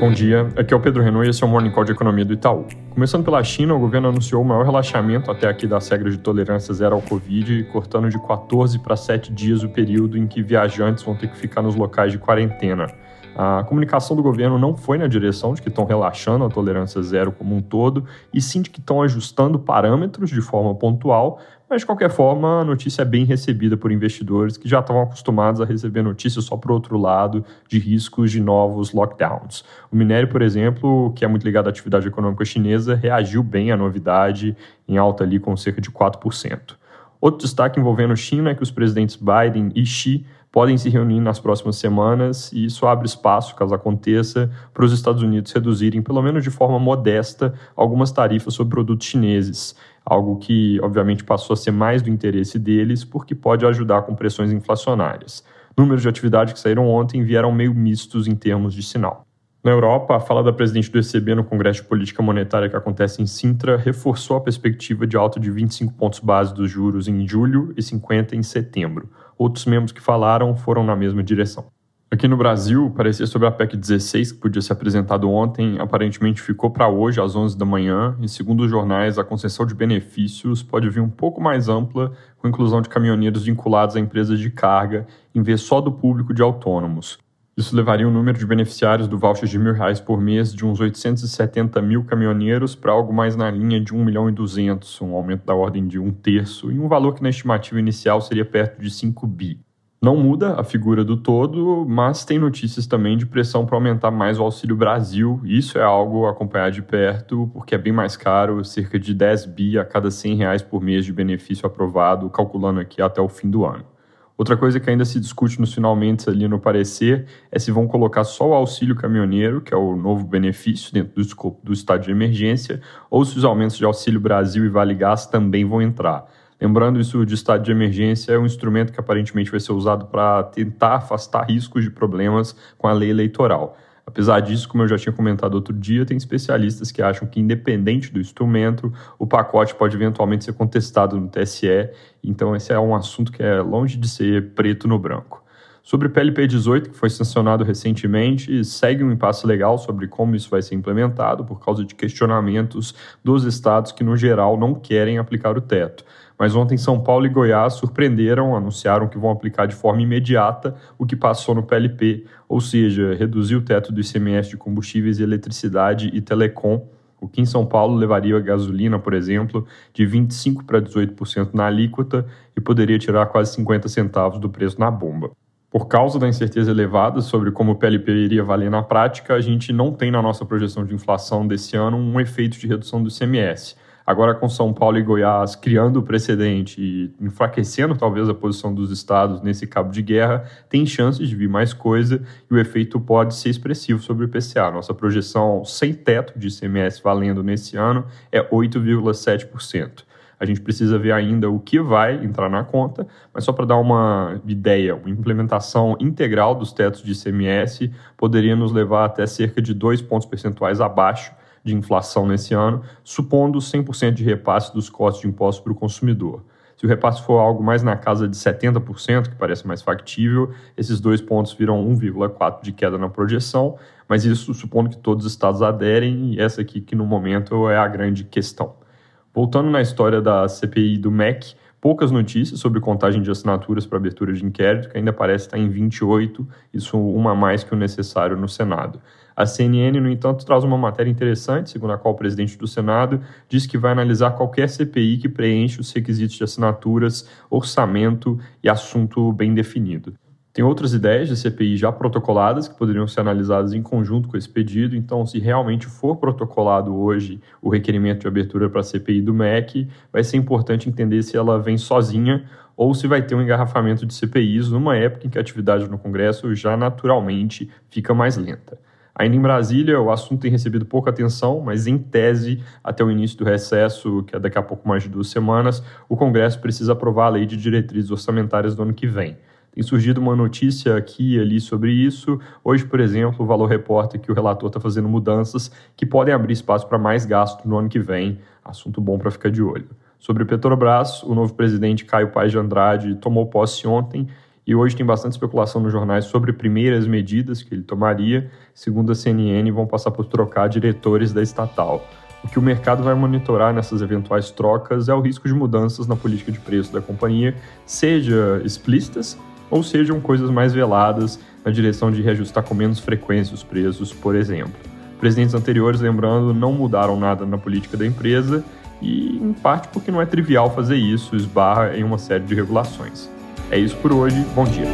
Bom dia, aqui é o Pedro Renault e esse é o Morning Call de Economia do Itaú. Começando pela China, o governo anunciou o maior relaxamento até aqui das regras de tolerância zero ao Covid, cortando de 14 para 7 dias o período em que viajantes vão ter que ficar nos locais de quarentena. A comunicação do governo não foi na direção de que estão relaxando a tolerância zero como um todo, e sim de que estão ajustando parâmetros de forma pontual, mas de qualquer forma a notícia é bem recebida por investidores que já estavam acostumados a receber notícias só para o outro lado de riscos de novos lockdowns. O minério, por exemplo, que é muito ligado à atividade econômica chinesa, reagiu bem à novidade, em alta ali com cerca de 4%. Outro destaque envolvendo China é que os presidentes Biden e Xi podem se reunir nas próximas semanas e isso abre espaço, caso aconteça, para os Estados Unidos reduzirem, pelo menos de forma modesta, algumas tarifas sobre produtos chineses. Algo que, obviamente, passou a ser mais do interesse deles, porque pode ajudar com pressões inflacionárias. Números de atividade que saíram ontem vieram meio mistos em termos de sinal. Na Europa, a fala da presidente do ECB no Congresso de Política Monetária que acontece em Sintra reforçou a perspectiva de alta de 25 pontos base dos juros em julho e 50 em setembro. Outros membros que falaram foram na mesma direção. Aqui no Brasil, parecia sobre a PEC 16, que podia ser apresentado ontem, aparentemente ficou para hoje às 11 da manhã, e segundo os jornais, a concessão de benefícios pode vir um pouco mais ampla, com inclusão de caminhoneiros vinculados a empresas de carga, em vez só do público de autônomos. Isso levaria o número de beneficiários do voucher de mil reais por mês de uns 870 mil caminhoneiros para algo mais na linha de 1 milhão e 200, um aumento da ordem de um terço, e um valor que na estimativa inicial seria perto de 5 bi. Não muda a figura do todo, mas tem notícias também de pressão para aumentar mais o Auxílio Brasil. Isso é algo a acompanhar de perto, porque é bem mais caro, cerca de 10 bi a cada 100 reais por mês de benefício aprovado, calculando aqui até o fim do ano. Outra coisa que ainda se discute nos finalmente ali no parecer é se vão colocar só o auxílio caminhoneiro, que é o novo benefício dentro do escopo do estado de emergência, ou se os aumentos de Auxílio Brasil e Vale Gás também vão entrar. Lembrando, isso de estado de emergência é um instrumento que aparentemente vai ser usado para tentar afastar riscos de problemas com a lei eleitoral. Apesar disso, como eu já tinha comentado outro dia, tem especialistas que acham que, independente do instrumento, o pacote pode eventualmente ser contestado no TSE, então esse é um assunto que é longe de ser preto no branco. Sobre o PLP 18, que foi sancionado recentemente, segue um impasse legal sobre como isso vai ser implementado, por causa de questionamentos dos estados que, no geral, não querem aplicar o teto. Mas ontem São Paulo e Goiás surpreenderam, anunciaram que vão aplicar de forma imediata o que passou no PLP, ou seja, reduzir o teto do ICMS de combustíveis eletricidade e telecom, o que em São Paulo levaria a gasolina, por exemplo, de 25% para 18% na alíquota e poderia tirar quase 50 centavos do preço na bomba. Por causa da incerteza elevada sobre como o PLP iria valer na prática, a gente não tem na nossa projeção de inflação desse ano um efeito de redução do ICMS. Agora, com São Paulo e Goiás criando o precedente e enfraquecendo talvez a posição dos estados nesse cabo de guerra, tem chances de vir mais coisa e o efeito pode ser expressivo sobre o IPCA. Nossa projeção sem teto de ICMS valendo nesse ano é 8,7%. A gente precisa ver ainda o que vai entrar na conta, mas só para dar uma ideia, uma implementação integral dos tetos de ICMS poderia nos levar até cerca de 2 pontos percentuais abaixo de inflação nesse ano, supondo 100% de repasse dos costos de impostos para o consumidor. Se o repasse for algo mais na casa de 70%, que parece mais factível, esses dois pontos viram 1,4% de queda na projeção, mas isso supondo que todos os estados aderem, e essa aqui que no momento é a grande questão. Voltando na história da CPI do MEC, poucas notícias sobre contagem de assinaturas para abertura de inquérito, que ainda parece estar em 28, isso uma mais que o necessário no Senado. A CNN, no entanto, traz uma matéria interessante, segundo a qual o presidente do Senado diz que vai analisar qualquer CPI que preenche os requisitos de assinaturas, orçamento e assunto bem definido. Tem outras ideias de CPI já protocoladas que poderiam ser analisadas em conjunto com esse pedido, então, se realmente for protocolado hoje o requerimento de abertura para a CPI do MEC, vai ser importante entender se ela vem sozinha ou se vai ter um engarrafamento de CPIs numa época em que a atividade no Congresso já naturalmente fica mais lenta. Ainda em Brasília, o assunto tem recebido pouca atenção, mas em tese, até o início do recesso, que é daqui a pouco mais de duas semanas, o Congresso precisa aprovar a lei de diretrizes orçamentárias do ano que vem. Tem surgido uma notícia aqui e ali sobre isso. Hoje, por exemplo, o Valor reporta que o relator está fazendo mudanças que podem abrir espaço para mais gasto no ano que vem. Assunto bom para ficar de olho. Sobre o Petrobras, o novo presidente Caio Paes de Andrade tomou posse ontem E hoje tem bastante especulação nos jornais sobre primeiras medidas que ele tomaria. Segundo a CNN, vão passar por trocar diretores da estatal. O que o mercado vai monitorar nessas eventuais trocas é o risco de mudanças na política de preço da companhia, seja explícitas ou sejam coisas mais veladas na direção de reajustar com menos frequência os preços, por exemplo. Presidentes anteriores, lembrando, não mudaram nada na política da empresa e, em parte, porque não é trivial fazer isso, esbarra em uma série de regulações. É isso por hoje, bom dia.